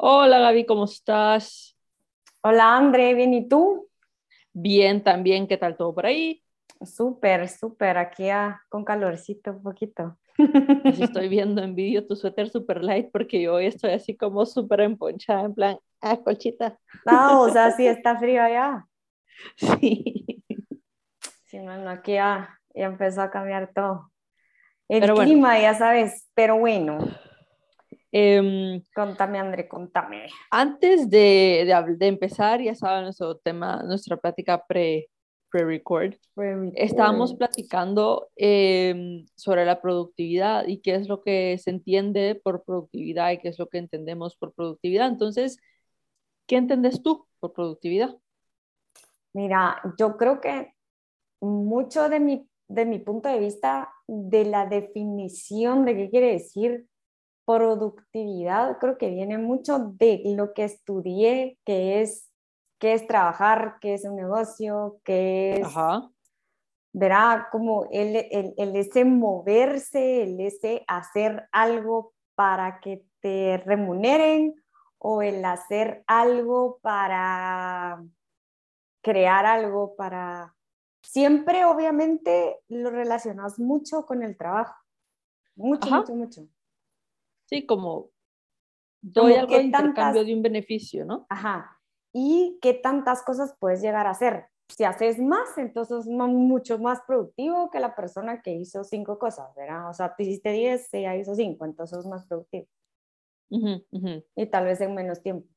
Hola Gaby, ¿cómo estás? Hola André, bien, ¿y tú? Bien, también, ¿qué tal todo por ahí? Súper, súper, aquí ya con calorcito un poquito. Pues estoy viendo en vídeo tu suéter super light porque yo hoy estoy así como súper emponchada, en plan, ah, colchita. Ah, o sea, sí está frío allá. Sí. Sí, bueno, aquí ya, ya empezó a cambiar todo. El Pero bueno. clima, ya sabes, pero bueno, Em, contame André, contame. antes de, de, de empezar, ya saben nuestro tema, nuestra plática pre, pre-record, estábamos platicando em, sobre la productividad y qué es lo que se entiende por productividad y qué es lo que entendemos por productividad. Entonces, ¿qué entiendes tú por productividad? Mira, yo creo que mucho de mi, de mi punto de vista de la definición de qué quiere decir productividad, creo que viene mucho de lo que estudié, que es, qué es trabajar, qué es un negocio, qué es, Ajá. verá, como el, el, el ese moverse, el ese hacer algo para que te remuneren o el hacer algo para crear algo para... Siempre, obviamente, lo relacionas mucho con el trabajo. Mucho, Ajá. mucho, mucho. Sí, como doy Como algo de intercambio tantas- de un beneficio, ¿no? Ajá. ¿Y qué tantas cosas puedes llegar a hacer? Si haces más, entonces es mucho más productivo que la persona que hizo cinco cosas, ¿verdad? O sea, tú hiciste 10, ella hizo cinco, entonces es más productivo. Ujú, ujú. Y tal vez en menos tiempo.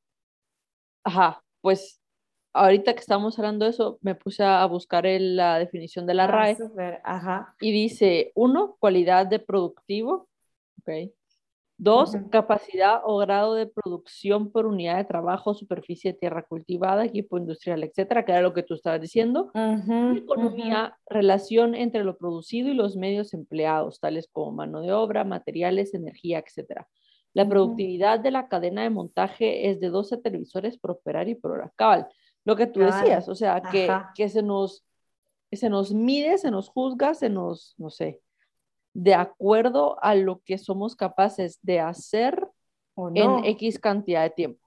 Ajá, pues ahorita que estamos hablando de eso, me puse a buscar el- la definición de la Ah, RAE súper, ajá. y dice, uno, cualidad de productivo, ok. Dos, capacidad o grado de producción por unidad de trabajo, superficie de tierra cultivada, equipo industrial, etcétera, que era lo que tú estabas diciendo. Economía, relación entre lo producido y los medios empleados, tales como mano de obra, materiales, energía, etcétera. La productividad de la cadena de montaje es de 12 televisores por operar y por hora. Cabal, lo que tú Cabal, decías, o sea, que, que se nos, que se nos mide, se nos juzga, se nos, no sé, de acuerdo a lo que somos capaces de hacer ¿O en? X cantidad de tiempo.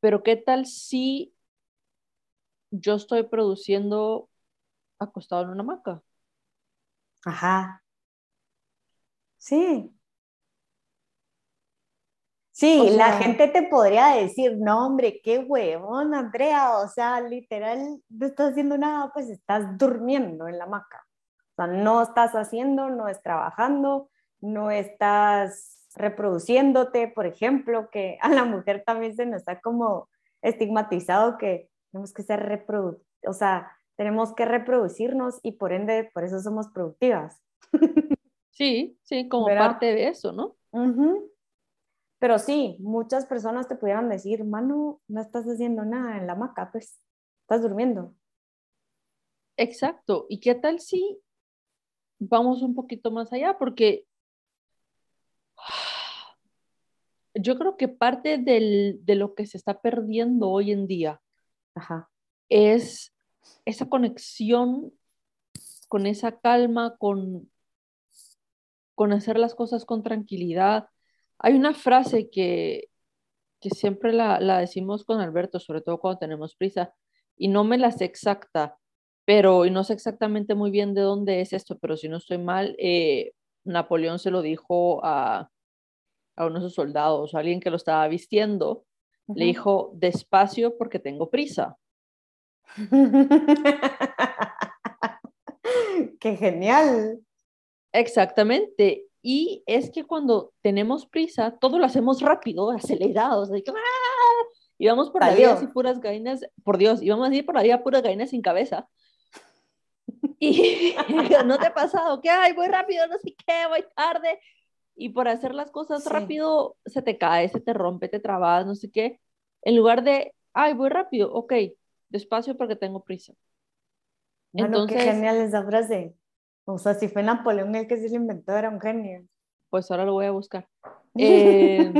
Pero ¿qué tal si yo estoy produciendo acostado en una hamaca? Ajá. Sí. Sí, O la gente te podría decir, no, hombre, qué huevón, Andrea, o sea, literal, no estás haciendo nada, pues estás durmiendo en la hamaca. O sea, no estás haciendo, no estás trabajando, no estás reproduciéndote, por ejemplo, que a la mujer también se nos está como estigmatizado que tenemos que ser reprodu, o sea, tenemos que reproducirnos y por ende, por eso somos productivas. Sí, sí, como ¿Verdad? parte de eso, ¿no? Pero sí, muchas personas te pudieran decir, mano, no estás haciendo nada en la hamaca, pues estás durmiendo. Exacto. ¿Y qué tal si vamos un poquito más allá? Porque yo creo que parte del- de lo que se está perdiendo hoy en día Ajá. es esa conexión con esa calma, con, con hacer las cosas con tranquilidad. Hay una frase que, que siempre la, la decimos con Alberto, sobre todo cuando tenemos prisa, y no me la sé exacta, pero, y no sé exactamente muy bien de dónde es esto, pero si no estoy mal, eh, Napoleón se lo dijo a, a uno de sus soldados, a alguien que lo estaba vistiendo, le dijo, despacio porque tengo prisa. Qué genial. Exactamente. Y es que cuando tenemos prisa, todo lo hacemos rápido, acelerados, así que, ¡ah! y vamos por la vida así puras gallinas, por Dios, y vamos así por la vida puras gallinas sin cabeza. Y no te ha pasado que, ay, voy rápido, no sé qué, voy tarde. Y por hacer las cosas Sí. rápido, se te cae, se te rompe, te trabas, no sé qué. En lugar de, ay, voy rápido, ok, despacio porque tengo prisa. Bueno, qué Entonces- genial esa frase. O sea, si fue Napoleón el que se lo inventó, era un genio. Pues ahora lo voy a buscar. Eh,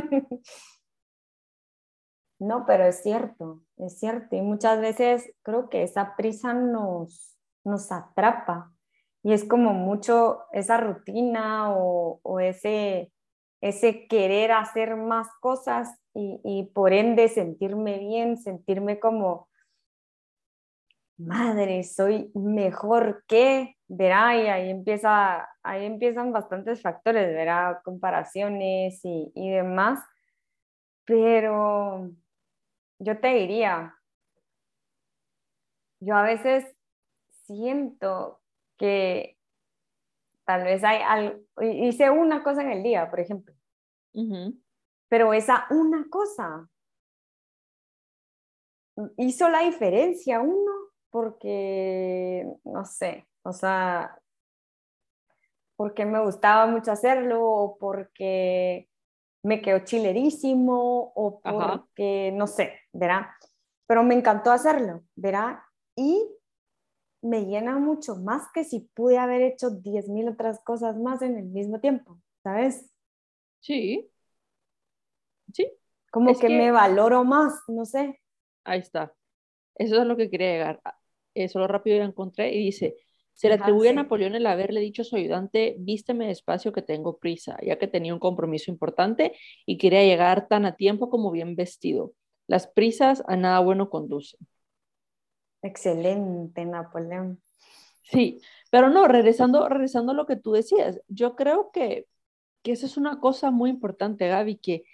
No, pero es cierto, es cierto. Y muchas veces creo que esa prisa nos, nos atrapa. Y es como mucho esa rutina o, ese, ese querer hacer más cosas y, y por ende sentirme bien, sentirme como, madre, soy mejor que, verá, y ahí, empieza, ahí empiezan bastantes factores, verá, comparaciones y, y demás, pero yo te diría, yo a veces siento que tal vez hay algo, hice una cosa en el día, por ejemplo, pero esa una cosa hizo la diferencia uno porque, no sé, o sea, porque me gustaba mucho hacerlo o porque me quedó chilerísimo o porque, no sé, ¿verá? Pero me encantó hacerlo, ¿verá? Y me llena mucho más que si pude haber hecho 10.000 otras cosas más en el mismo tiempo, ¿sabes? Sí. Sí. Como que, me valoro más, no sé. Ahí está. Eso es lo que quería llegar. Eso lo rápido lo encontré y dice, se le atribuye a Napoleón el haberle dicho a su ayudante, vísteme despacio que tengo prisa, ya que tenía un compromiso importante y quería llegar tan a tiempo como bien vestido. Las prisas a nada bueno conducen. Excelente, Napoleón. Sí, pero no, regresando, regresando a lo que tú decías, yo creo que, que esa es una cosa muy importante, Gaby, que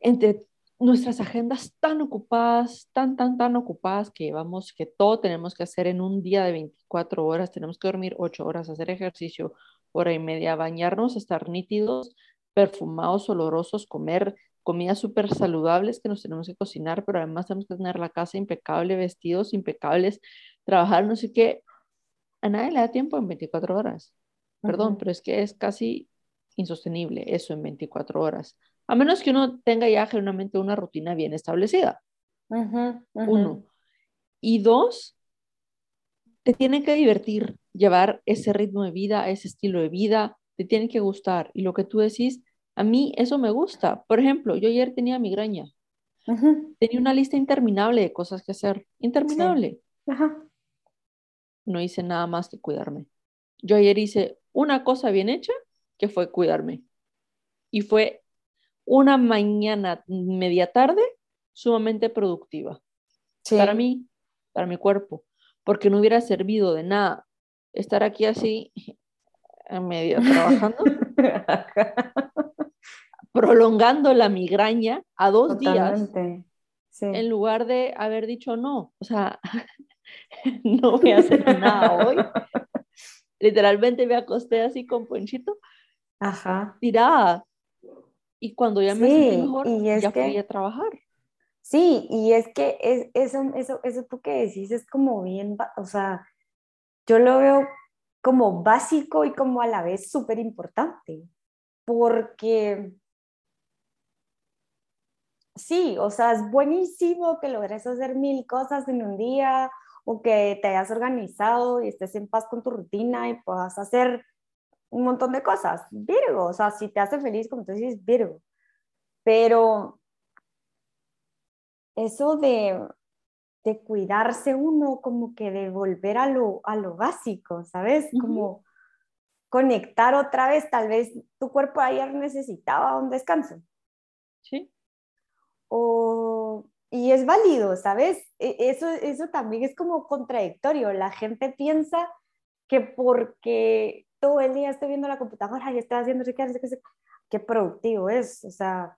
entre nuestras agendas tan ocupadas, tan, tan, tan ocupadas que llevamos, que todo tenemos que hacer en un día de 24 horas, tenemos que dormir 8 horas, hacer ejercicio hora y media, bañarnos, estar nítidos, perfumados, olorosos, comer comidas súper saludables que nos tenemos que cocinar, pero además tenemos que tener la casa impecable, vestidos impecables, trabajar, no sé qué. A nadie le da tiempo en 24 horas. Perdón, pero es que es casi insostenible eso en 24 horas. A menos que uno tenga ya generalmente una rutina bien establecida. Uno. Y dos, te tiene que divertir llevar ese ritmo de vida, ese estilo de vida, te tiene que gustar. Y lo que tú decís, a mí eso me gusta. Por ejemplo, yo ayer tenía migraña. Tenía una lista interminable de cosas que hacer. Interminable. No hice nada más que cuidarme. Yo ayer hice una cosa bien hecha, que fue cuidarme. Y fue una mañana, media tarde, sumamente productiva. Para mí, para mi cuerpo. Porque no hubiera servido de nada estar aquí así, en medio trabajando. prolongando la migraña a dos días en lugar de haber dicho no, o sea, no voy a hacer nada hoy. Literalmente me acosté así con Ponchito, Ajá. tirada. Y cuando ya me sentí mejor, ya fui a trabajar. Sí, y es que es, eso, eso, eso tú que decís es como bien, o sea, yo lo veo como básico y como a la vez súper importante, porque sí, o sea, es buenísimo que logres hacer mil cosas en un día o que te hayas organizado y estés en paz con tu rutina y puedas hacer un montón de cosas. Virgo, o sea, si te hace feliz, como tú dices, Virgo. Pero eso de, de cuidarse uno, como que de volver a lo, a lo básico, ¿sabes? Como conectar otra vez, tal vez tu cuerpo ayer necesitaba un descanso. Sí o, y es válido, ¿sabes? E, eso, eso también es como contradictorio. La gente piensa que porque todo el día estoy viendo la computadora y estoy haciendo qué, qué, qué productivo es. O sea,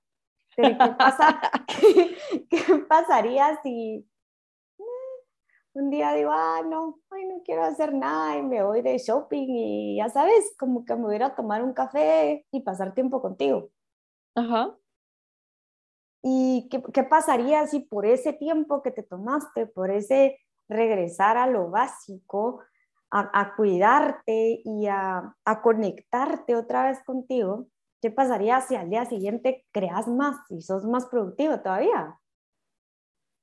¿qué, pasa? ¿Qué, pasaría si eh, un día digo, ah, no, ay, no quiero hacer nada y me voy de shopping y ya sabes, como que me voy a tomar un café y pasar tiempo contigo? Ajá. ¿Y qué, pasaría si por ese tiempo que te tomaste, por ese regresar a lo básico, a, cuidarte y a, conectarte otra vez contigo, qué pasaría si al día siguiente creas más y sos más productivo todavía?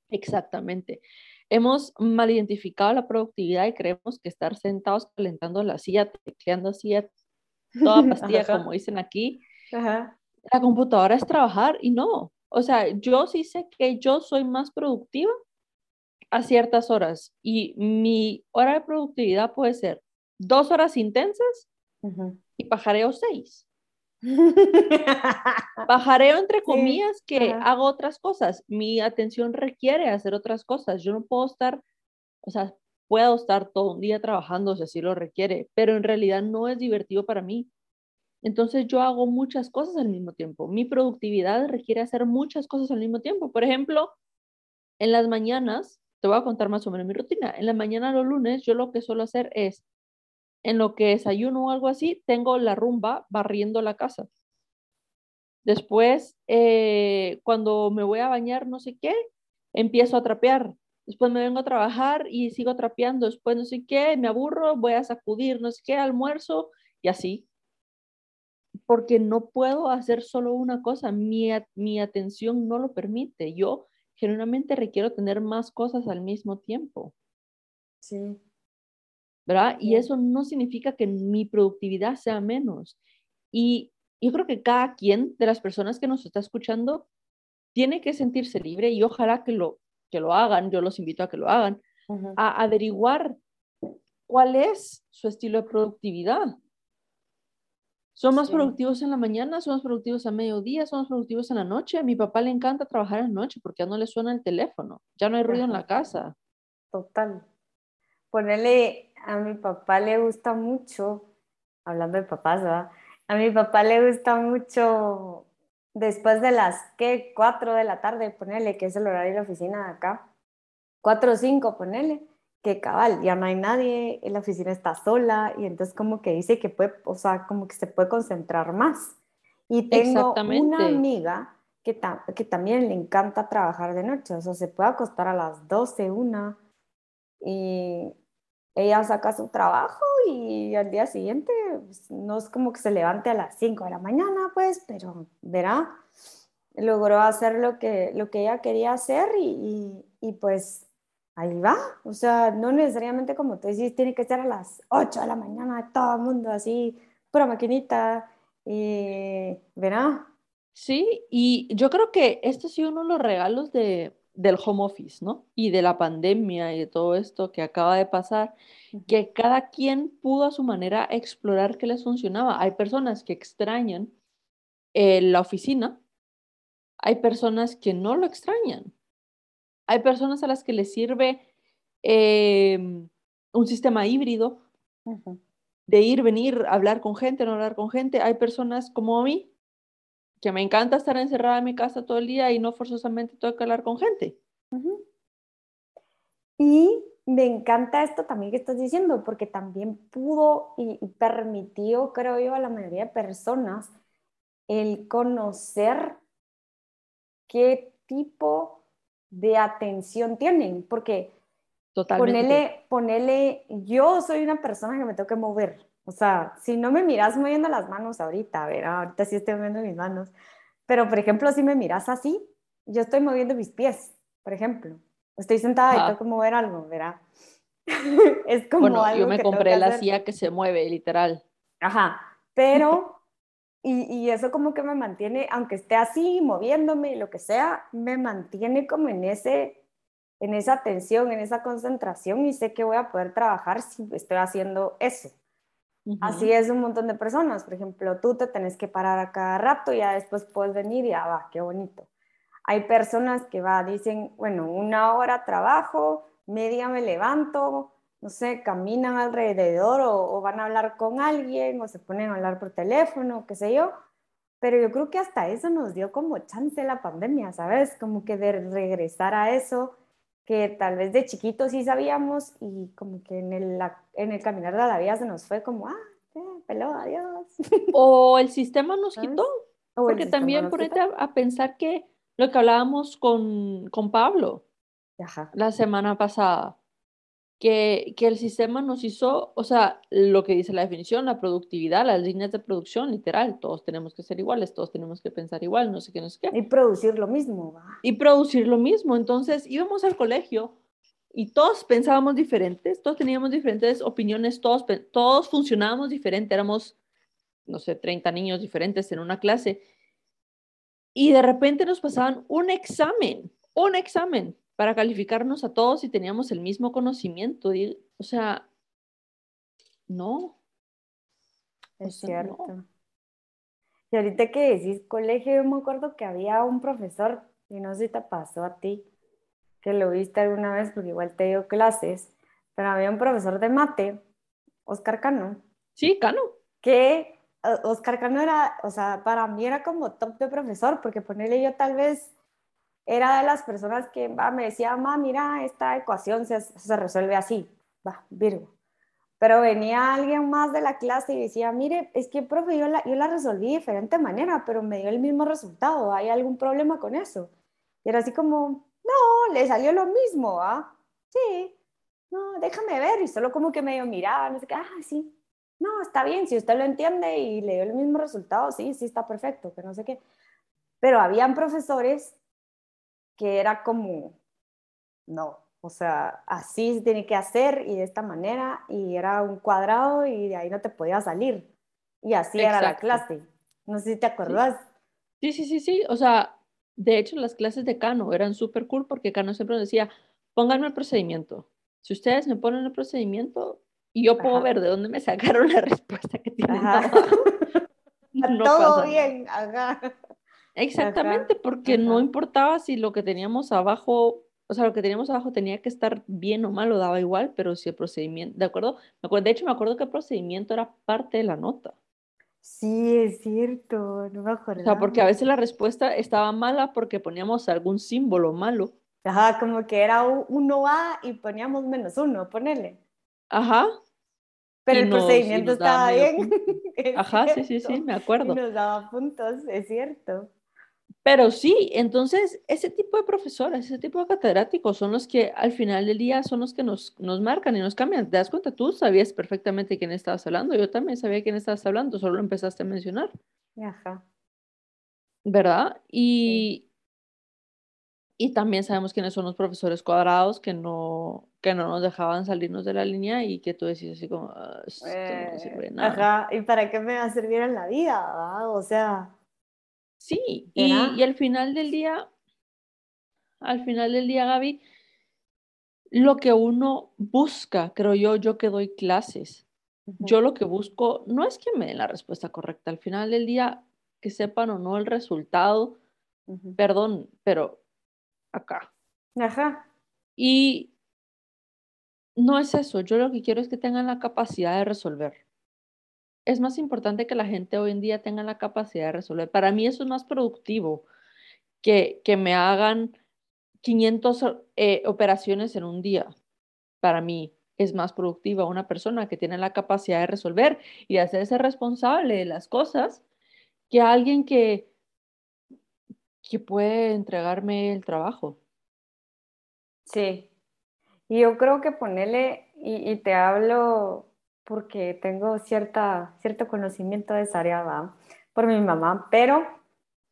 Exactamente. Hemos mal identificado la productividad y creemos que estar sentados calentando la silla, tecleando silla, toda pastilla, como dicen aquí, la computadora es trabajar y no, o sea, yo sí sé que yo soy más productiva a ciertas horas y mi hora de productividad puede ser dos horas intensas y pajareo seis. Bajareo entre comillas que hago otras cosas. Mi atención requiere hacer otras cosas. Yo no puedo estar, o sea, puedo estar todo un día trabajando si así lo requiere, pero en realidad no es divertido para mí. Entonces yo hago muchas cosas al mismo tiempo. Mi productividad requiere hacer muchas cosas al mismo tiempo. Por ejemplo, en las mañanas, te voy a contar más o menos mi rutina. En la mañana los lunes yo lo que suelo hacer es, en lo que desayuno o algo así, tengo la rumba barriendo la casa. Después, eh, cuando me voy a bañar, no sé qué, empiezo a trapear. Después me vengo a trabajar y sigo trapeando. Después, no sé qué, me aburro, voy a sacudir, no sé qué, almuerzo y así porque no puedo hacer solo una cosa, mi, mi atención no lo permite. Yo generalmente requiero tener más cosas al mismo tiempo. Sí. ¿Verdad? Y eso no significa que mi productividad sea menos. Y yo creo que cada quien de las personas que nos está escuchando tiene que sentirse libre y ojalá que lo, que lo hagan, yo los invito a que lo hagan, a averiguar cuál es su estilo de productividad. Son más productivos en la mañana, son más productivos a mediodía, son más productivos en la noche. A mi papá le encanta trabajar en la noche porque ya no le suena el teléfono, ya no hay ruido en la casa. Total. Ponerle, a mi papá le gusta mucho, hablando de papás, ¿verdad? A mi papá le gusta mucho después de las, ¿qué? Cuatro de la tarde, ponerle, que es el horario de la oficina de acá. Cuatro o cinco, ponerle que cabal, ya no hay nadie, la oficina está sola y entonces como que dice que puede, o sea, como que se puede concentrar más. Y tengo una amiga que, que también le encanta trabajar de noche, o sea, se puede acostar a las 12, una, y ella saca su trabajo y al día siguiente pues, no es como que se levante a las 5 de la mañana, pues, pero verá, logró hacer lo que, lo que ella quería hacer y, y, y pues ahí va. O sea, no necesariamente como tú decís, tiene que ser a las 8 de la mañana, todo el mundo así, pura maquinita, y verá. Sí, y yo creo que este ha sido uno de los regalos de, del home office, ¿no? Y de la pandemia y de todo esto que acaba de pasar, que cada quien pudo a su manera explorar qué les funcionaba. Hay personas que extrañan eh, la oficina, hay personas que no lo extrañan. Hay personas a las que les sirve em, un sistema híbrido de ir, venir, hablar con gente, no hablar con gente. Hay personas como a mí que me encanta estar encerrada en mi casa todo el día y no forzosamente tengo que hablar con gente. Y me encanta esto también que estás diciendo, porque también pudo y, y permitió, creo yo, a la mayoría de personas el conocer qué tipo de atención tienen, porque Totalmente. Ponele, yo soy una persona que me tengo que mover, o sea, si no me miras moviendo las manos ahorita, a ver, ahorita sí estoy moviendo mis manos, pero por ejemplo, si me miras así, yo estoy moviendo mis pies, por ejemplo, estoy sentada y tengo que mover algo, ¿verdad? es como bueno, yo me compré la silla que se mueve, literal. Ajá, pero y, eso como que me mantiene, aunque esté así, moviéndome, lo que sea, me mantiene como en, ese, en esa atención, en esa concentración y sé que voy a poder trabajar si estoy haciendo eso. Así es un montón de personas. Por ejemplo, tú te tenés que parar a cada rato y ya después puedes venir y ya va, qué bonito. Hay personas que va, dicen, bueno, una hora trabajo, media me levanto, no sé, caminan alrededor o, van a hablar con alguien o se ponen a hablar por teléfono, qué sé yo. Pero yo creo que hasta eso nos dio como chance la pandemia, ¿sabes? Como que de regresar a eso que tal vez de chiquitos sí sabíamos y como que en el, en el caminar de la vida se nos fue como, ah, eh, peló, adiós. O el sistema nos quitó. Porque también ponete a, a, pensar que lo que hablábamos con, con Pablo la semana pasada, que, que, el sistema nos hizo, o sea, lo que dice la definición, la productividad, las líneas de producción, literal, todos tenemos que ser iguales, todos tenemos que pensar igual, no sé qué, no sé qué. Y producir lo mismo. Y producir lo mismo. Entonces íbamos al colegio y todos pensábamos diferentes, todos teníamos diferentes opiniones, todos, todos funcionábamos diferente, éramos, no sé, 30 niños diferentes en una clase. Y de repente nos pasaban un examen, un examen para calificarnos a todos y teníamos el mismo conocimiento. o sea, no. Es cierto. Y ahorita que decís colegio, yo me acuerdo que había un profesor, y no sé si te pasó a ti, que lo viste alguna vez, porque igual te dio clases, pero había un profesor de mate, Oscar Cano. Sí, Cano. Que Oscar Cano era, o sea, para mí era como top de profesor, porque ponerle yo tal vez era de las personas que me decía, mamá, mira, esta ecuación se, se resuelve así, va, Virgo. Pero venía alguien más de la clase y decía, mire, es que, profe, yo la, yo la resolví de diferente manera, pero me dio el mismo resultado, ¿hay algún problema con eso? Y era así como, no, le salió lo mismo, ¿ah? Sí, no, déjame ver, y solo como que medio miraba, no sé qué, ah, sí, no, está bien, si usted lo entiende y le dio el mismo resultado, sí, sí, está perfecto, que no sé qué. Pero habían profesores que era como, no, o sea, así se tiene que hacer y de esta manera, y era un cuadrado y de ahí no te podía salir. Y así era la clase. No sé si te acuerdas. Sí. sí, sí, sí, O sea, de hecho, las clases de Cano eran súper cool porque Cano siempre decía, pónganme el procedimiento. Si ustedes me ponen el procedimiento y yo puedo ver de dónde me sacaron la respuesta que tienen no Todo bien, Ajá. Exactamente, porque no importaba si lo que teníamos abajo o sea, lo que teníamos abajo tenía que estar bien o mal, o daba igual, pero si el procedimiento, ¿de acuerdo? De hecho, me acuerdo que el procedimiento era parte de la nota. Sí, es cierto, no me acuerdo. O sea, porque a veces la respuesta estaba mala porque poníamos algún símbolo malo. Ajá, como que era uno A y poníamos menos uno, ponele. Ajá. Pero el procedimiento estaba bien. Ajá, sí, sí, sí, me acuerdo. Y nos daba puntos, es cierto. Pero sí, entonces ese tipo de profesores, ese tipo de catedráticos son los que al final del día son los que nos, nos marcan y nos cambian. ¿Te das cuenta? Tú sabías perfectamente quién estabas hablando, yo también sabía quién estabas hablando, solo lo empezaste a mencionar. Ajá. ¿Verdad? Y, y también sabemos quiénes son los profesores cuadrados que no, que no nos dejaban salirnos de la línea y que tú decís así como, ah, esto no sirve de nada. Ajá, ¿y para qué me va a servir en la vida? O sea... Sí, y, al final del día, al final del día, Gaby, lo que uno busca, creo yo, yo que doy clases, yo lo que busco no es que me den la respuesta correcta, al final del día, que sepan o no el resultado, perdón, pero acá. Ajá. Y no es eso, yo lo que quiero es que tengan la capacidad de resolver es más importante que la gente hoy en día tenga la capacidad de resolver. Para mí eso es más productivo que, que me hagan 500 eh, operaciones en un día. Para mí es más productiva una persona que tiene la capacidad de resolver y de hacerse responsable de las cosas que alguien que, que puede entregarme el trabajo. Sí, y yo creo que ponerle, y, y te hablo porque tengo cierta, cierto conocimiento de esa área por mi mamá, pero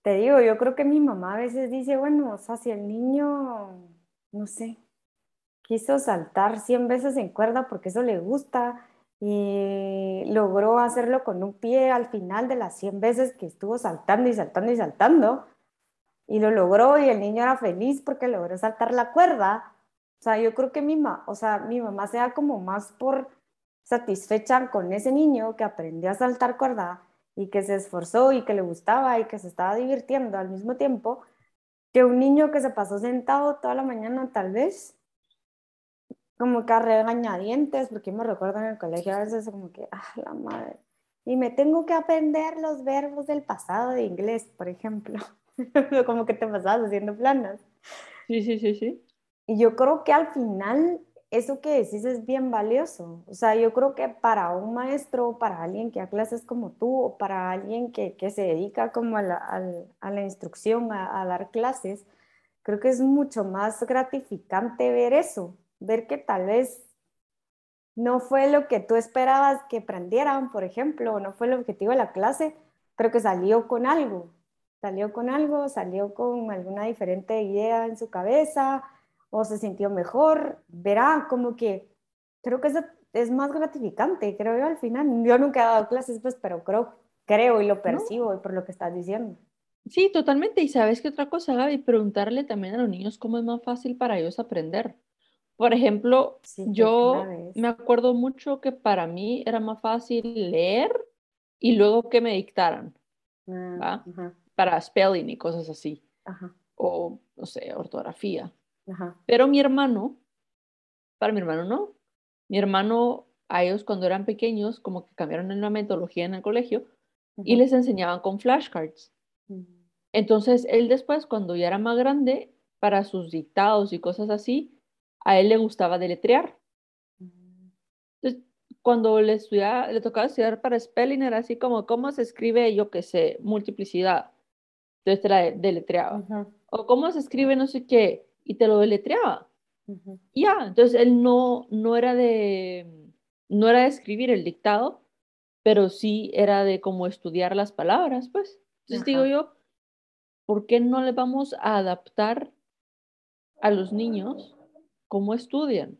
te digo, yo creo que mi mamá a veces dice, bueno, o sea, si el niño, no sé, quiso saltar 100 veces en cuerda porque eso le gusta y logró hacerlo con un pie al final de las 100 veces que estuvo saltando y saltando y saltando, y lo logró y el niño era feliz porque logró saltar la cuerda. O sea, yo creo que mi, mamá, o sea, mi mamá sea como más por satisfecha con ese niño que aprendió a saltar cuerda y que se esforzó y que le gustaba y que se estaba divirtiendo al mismo tiempo que un niño que se pasó sentado toda la mañana tal vez como que a regañadientes, porque me recuerdo en el colegio a veces como que, ah, la madre, y me tengo que aprender los verbos del pasado de inglés, por ejemplo, como que te pasabas haciendo planas. Sí, sí, sí, sí. Y yo creo que al final eso que decís es bien valioso. O sea, yo creo que para un maestro, para alguien que da clases como tú, o para alguien que, que se dedica como a la, a instrucción, a, dar clases, creo que es mucho más gratificante ver eso, ver que tal vez no fue lo que tú esperabas que aprendieran, por ejemplo, no fue el objetivo de la clase, pero que salió con algo, salió con algo, salió con alguna diferente idea en su cabeza, o se sintió mejor, verá como que creo que eso es más gratificante, creo yo al final. Yo nunca he dado clases, pues, pero creo, creo y lo percibo por lo que estás diciendo. Sí, totalmente. Y sabes qué otra cosa, Gaby, preguntarle también a los niños cómo es más fácil para ellos aprender. Por ejemplo, yo me acuerdo mucho que para mí era más fácil leer y luego que me dictaran. ¿va? Para spelling y cosas así. O, no sé, ortografía. Pero mi hermano, para mi hermano no. Mi hermano, a ellos cuando eran pequeños, como que cambiaron en la metodología en el colegio y les enseñaban con flashcards. Mm. Entonces, él después, cuando ya era más grande, para sus dictados y cosas así, a él le gustaba deletrear. Mm. Entonces, cuando le, estudiaba, le tocaba estudiar para spelling, era así como, ¿cómo se escribe, yo qué sé, multiplicidad? Entonces te la deletreaba. O cómo se escribe no sé qué, y te lo deletreaba. Ya, entonces él no, no era de, no era de escribir el dictado, pero sí era de cómo estudiar las palabras, pues. Entonces digo yo, ¿por qué no le vamos a adaptar a los niños cómo estudian?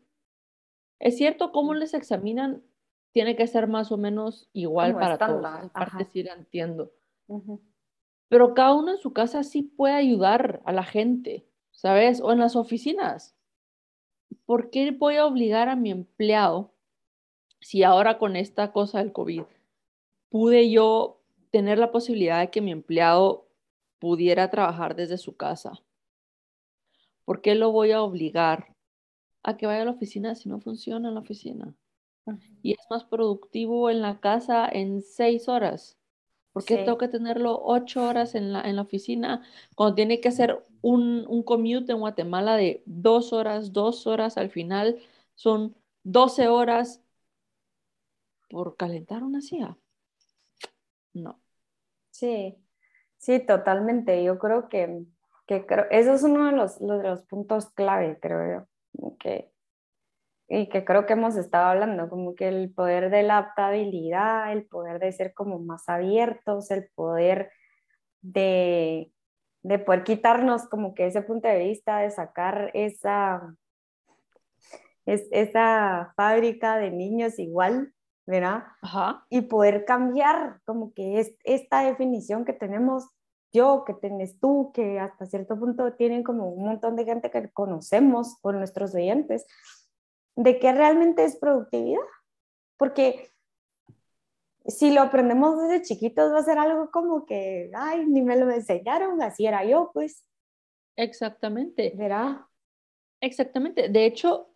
Es cierto, cómo les examinan tiene que ser más o menos igual para todos. Aparte sí la entiendo. Pero cada uno en su casa sí puede ayudar a la gente, ¿sabes? O en las oficinas. ¿por qué voy a obligar a mi empleado si ahora con esta cosa del COVID pude yo tener la posibilidad de que mi empleado pudiera trabajar desde su casa? ¿Por qué lo voy a obligar a que vaya a la oficina si no funciona en la oficina? Y es más productivo en la casa en seis horas. ¿Por qué tengo que tenerlo ocho horas en la, en la oficina cuando tiene que hacer un, un commute en Guatemala de dos horas, dos horas al final son 12 horas por calentar una silla? No. Sí, sí, totalmente. Yo creo que, que creo, eso es uno de los, de los puntos clave, creo yo, que y que creo que hemos estado hablando, como que el poder de la adaptabilidad, el poder de ser como más abiertos, el poder de, de poder quitarnos como que ese punto de vista, de sacar esa, es, esa fábrica de niños igual, ¿verdad? Y poder cambiar como que es esta definición que tenemos yo, que tienes tú, que hasta cierto punto tienen como un montón de gente que conocemos por nuestros oyentes, de qué realmente es productividad. Porque si lo aprendemos desde chiquitos va a ser algo como que, ay, ni me lo enseñaron, así era yo, pues. Exactamente. ¿Verá? Exactamente. De hecho,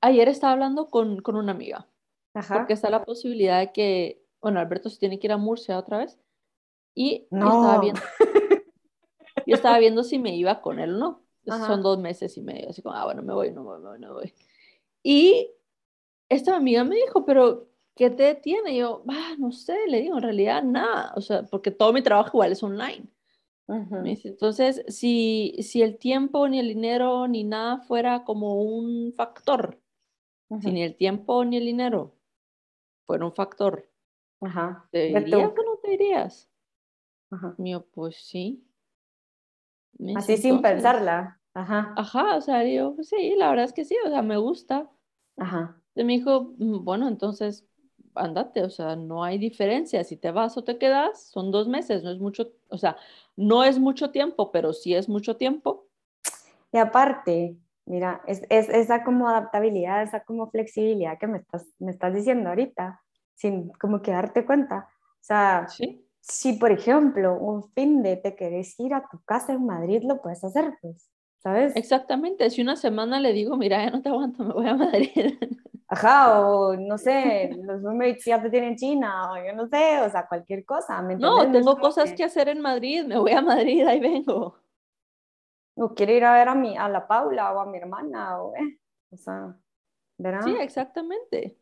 ayer estaba hablando con, con una amiga. Ajá. Porque está la posibilidad de que, bueno, Alberto se tiene que ir a Murcia otra vez. Y no. estaba viendo. yo estaba viendo si me iba con él o no. Son dos meses y medio. Así como, ah, bueno, me voy, no voy, no voy, no voy. Y esta amiga me dijo, pero ¿qué te detiene? Y yo, ah, no sé, le digo, en realidad nada, o sea, porque todo mi trabajo igual es online. entonces, si, si el tiempo, ni el dinero, ni nada fuera como un factor, si ni el tiempo ni el dinero fuera un factor, Ajá. ¿te dirías o no te dirías? Ajá. Mío, pues sí. Así sin pensarla. Ajá. Ajá, o sea, yo, sí, la verdad es que sí, o sea, me gusta. Ajá. Y me dijo, mm, bueno, entonces andate, o sea, no hay diferencia, si te vas o te quedas, son dos meses, no es mucho, o sea, no es mucho tiempo, pero sí es mucho tiempo. Y aparte, mira, es, es esa como adaptabilidad, esa como flexibilidad que me estás, me estás diciendo ahorita, sin como que darte cuenta. O sea, si por ejemplo un fin de te querés ir a tu casa en Madrid, lo puedes hacer, pues. ¿Sabes? Exactamente, si una semana le digo, mira, ya no te aguanto, me voy a Madrid. Ajá, o no sé, los roommates ya te tienen China, o yo no sé, o sea, cualquier cosa. no, tengo cosas que... hacer en Madrid, me voy a Madrid, ahí vengo. O quiero ir a ver a, mi, a la Paula o a mi hermana, o, eh, o sea, ¿verdad? Sí, exactamente.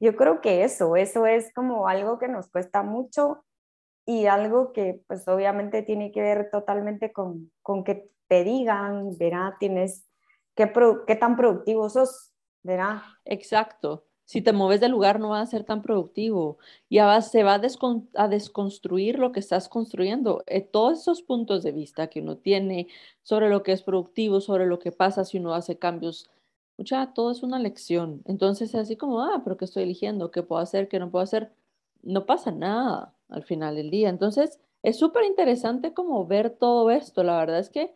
Yo creo que eso, eso es como algo que nos cuesta mucho y algo que pues obviamente tiene que ver totalmente con, con que te digan, verá, tienes, qué, tan productivo sos, verá. Exacto. Si te mueves del lugar no va a ser tan productivo. Ya se va a, desconstruir lo que estás construyendo. Eh, todos esos puntos de vista que uno tiene sobre lo que es productivo, sobre lo que pasa si uno hace cambios, mucha, todo es una lección. Entonces, así como, ah, pero ¿qué estoy eligiendo? ¿Qué puedo hacer? ¿Qué no puedo hacer? No pasa nada al final del día. Entonces, es súper interesante como ver todo esto. La verdad es que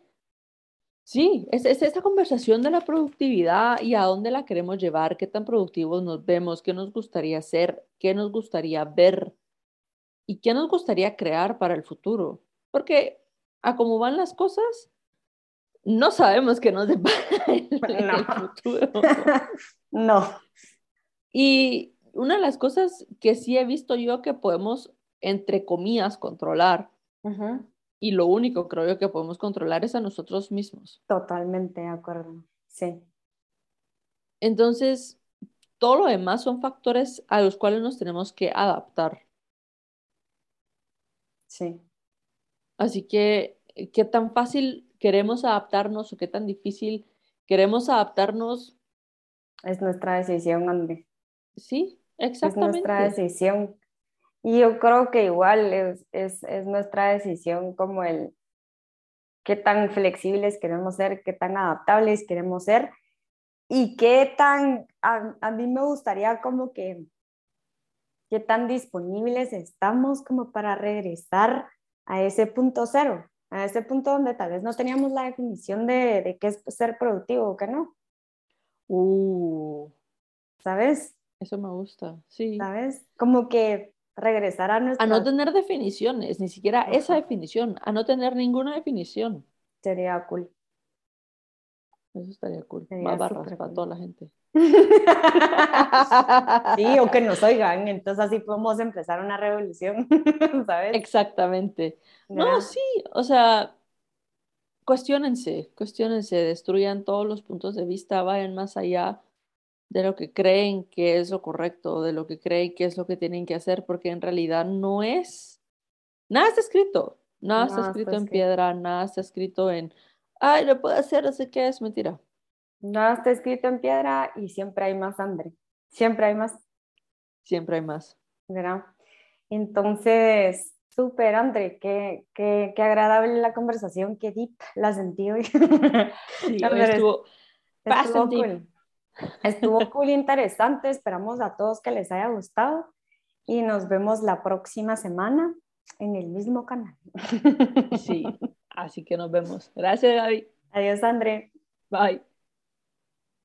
Sí, es, es, esta conversación de la productividad y a dónde la queremos llevar, qué tan productivos nos vemos, qué nos gustaría hacer, qué nos gustaría ver. ¿Y qué nos gustaría crear para el futuro? Porque a cómo van las cosas, no sabemos qué nos depara el, el futuro. no. Y una de las cosas que sí he visto yo que podemos, entre comillas, controlar, y lo único creo yo que podemos controlar es a nosotros mismos. Totalmente de acuerdo, sí. Entonces, todo lo demás son factores a los cuales nos tenemos que adaptar. Sí. Así que, ¿qué tan fácil queremos adaptarnos o qué tan difícil queremos adaptarnos? Es nuestra decisión, André. Sí, exactamente. Es nuestra decisión. Y yo creo que igual es, es, es nuestra decisión como el qué tan flexibles queremos ser, qué tan adaptables queremos ser y qué tan, a, a mí me gustaría como que, qué tan disponibles estamos como para regresar a ese punto cero, a ese punto donde tal vez no teníamos la definición de, de qué es ser productivo o qué no. Uh, ¿Sabes? eso me gusta, sí. ¿Sabes? Como que regresar a nuestra... A no tener definiciones, ni siquiera esa definición, a no tener ninguna definición. Sería cool. Eso estaría cool. Sería Más barras para cool. toda la gente. Sí, o que nos oigan, entonces así podemos empezar una revolución, ¿sabes? Exactamente. No, sí, o sea, cuestionense, cuestionense, destruyan todos los puntos de vista, vayan más allá de lo que creen que es lo correcto, de lo que creen que es lo que tienen que hacer, porque en realidad no es, nada está escrito, nada está Nada está escrito en escrito. piedra, nada está escrito en, ay, lo puedo hacer, no sé qué, es mentira. Nada está escrito en piedra y siempre hay más hambre. Siempre hay más, Siempre hay más. ¿verdad? Entonces, súper, André, qué, qué, qué agradable la conversación, qué deep la sentí hoy. Sí, estuvo Estuvo cool. Estuvo cool, interesante. Esperamos a todos que les haya gustado y nos vemos la próxima semana en el mismo canal. Sí, así que nos vemos. Gracias, Gaby. Adiós, André. Bye.